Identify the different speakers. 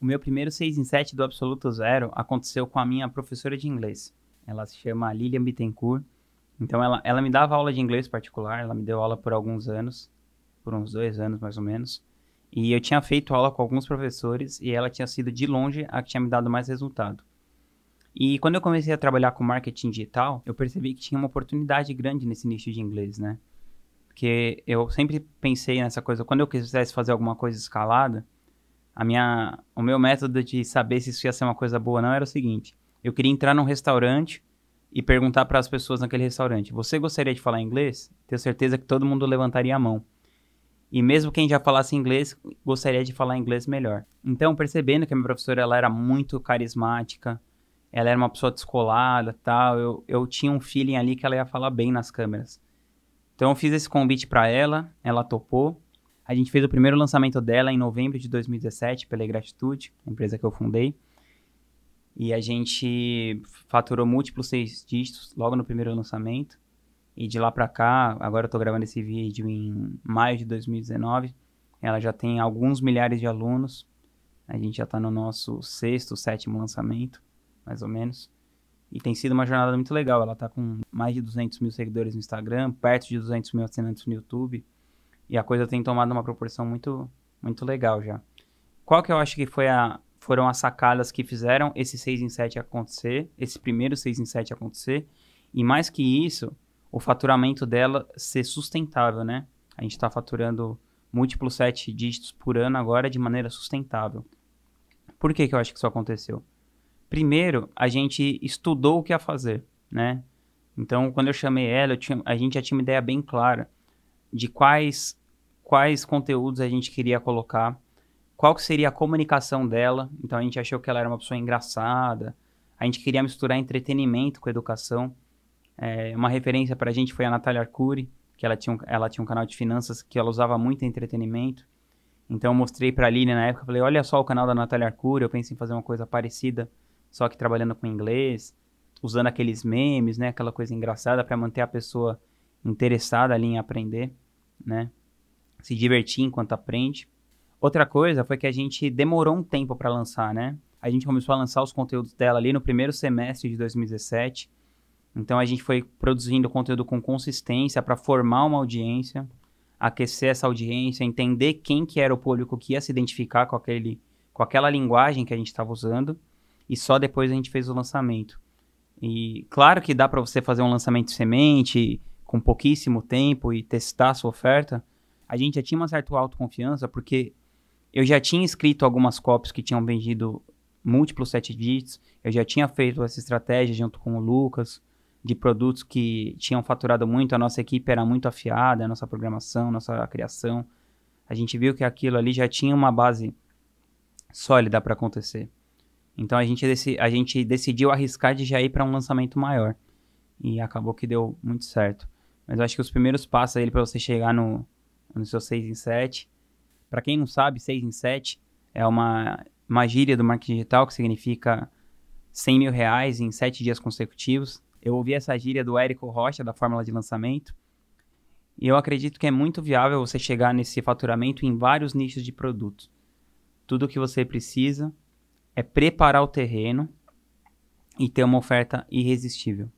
Speaker 1: O meu primeiro 6 em 7 do Absoluto Zero aconteceu com a minha professora de inglês. Ela se chama Lilian Bittencourt. Então, ela, ela me dava aula de inglês particular, ela me deu aula por alguns anos, por uns dois anos mais ou menos. E eu tinha feito aula com alguns professores e ela tinha sido de longe a que tinha me dado mais resultado. E quando eu comecei a trabalhar com marketing digital, eu percebi que tinha uma oportunidade grande nesse nicho de inglês, né? Porque eu sempre pensei nessa coisa, quando eu quisesse fazer alguma coisa escalada, a minha, o meu método de saber se isso ia ser uma coisa boa ou não era o seguinte: eu queria entrar num restaurante e perguntar para as pessoas naquele restaurante: você gostaria de falar inglês? Tenho certeza que todo mundo levantaria a mão. E mesmo quem já falasse inglês, gostaria de falar inglês melhor. Então, percebendo que a minha professora ela era muito carismática, ela era uma pessoa descolada tal, eu, eu tinha um feeling ali que ela ia falar bem nas câmeras. Então, eu fiz esse convite para ela, ela topou. A gente fez o primeiro lançamento dela em novembro de 2017 pela Gratitude, empresa que eu fundei. E a gente faturou múltiplos seis dígitos logo no primeiro lançamento. E de lá para cá, agora eu tô gravando esse vídeo em maio de 2019, ela já tem alguns milhares de alunos. A gente já está no nosso sexto, sétimo lançamento, mais ou menos. E tem sido uma jornada muito legal. Ela está com mais de 200 mil seguidores no Instagram, perto de 200 mil assinantes no YouTube. E a coisa tem tomado uma proporção muito, muito legal já. Qual que eu acho que foi a, foram as sacadas que fizeram esse 6 em 7 acontecer, esse primeiro 6 em 7 acontecer? E mais que isso, o faturamento dela ser sustentável, né? A gente está faturando múltiplos 7 dígitos por ano agora de maneira sustentável. Por que, que eu acho que isso aconteceu? Primeiro, a gente estudou o que ia fazer, né? Então, quando eu chamei ela, eu tinha, a gente já tinha uma ideia bem clara de quais quais conteúdos a gente queria colocar, qual que seria a comunicação dela. Então a gente achou que ela era uma pessoa engraçada. A gente queria misturar entretenimento com educação. É, uma referência para a gente foi a Natália Arcuri, que ela tinha, um, ela tinha um canal de finanças que ela usava muito entretenimento. Então eu mostrei para a Lilian na época, falei, olha só o canal da Natália Arcuri, eu pensei em fazer uma coisa parecida, só que trabalhando com inglês, usando aqueles memes, né, aquela coisa engraçada para manter a pessoa interessada ali em aprender, né? se divertir enquanto aprende. Outra coisa foi que a gente demorou um tempo para lançar, né? A gente começou a lançar os conteúdos dela ali no primeiro semestre de 2017. Então a gente foi produzindo conteúdo com consistência para formar uma audiência, aquecer essa audiência, entender quem que era o público que ia se identificar com aquele com aquela linguagem que a gente estava usando e só depois a gente fez o lançamento. E claro que dá para você fazer um lançamento semente com pouquíssimo tempo e testar a sua oferta, a gente já tinha uma certa autoconfiança, porque eu já tinha escrito algumas copies que tinham vendido múltiplos sete dígitos, eu já tinha feito essa estratégia junto com o Lucas, de produtos que tinham faturado muito, a nossa equipe era muito afiada, a nossa programação, nossa criação. A gente viu que aquilo ali já tinha uma base sólida para acontecer. Então a gente, a gente decidiu arriscar de já ir para um lançamento maior. E acabou que deu muito certo. Mas eu acho que os primeiros passos aí para você chegar no, no seu 6 em 7. Para quem não sabe, 6 em 7 é uma, uma gíria do marketing digital que significa 100 mil reais em 7 dias consecutivos. Eu ouvi essa gíria do Érico Rocha, da Fórmula de Lançamento. E eu acredito que é muito viável você chegar nesse faturamento em vários nichos de produtos. Tudo o que você precisa é preparar o terreno e ter uma oferta irresistível.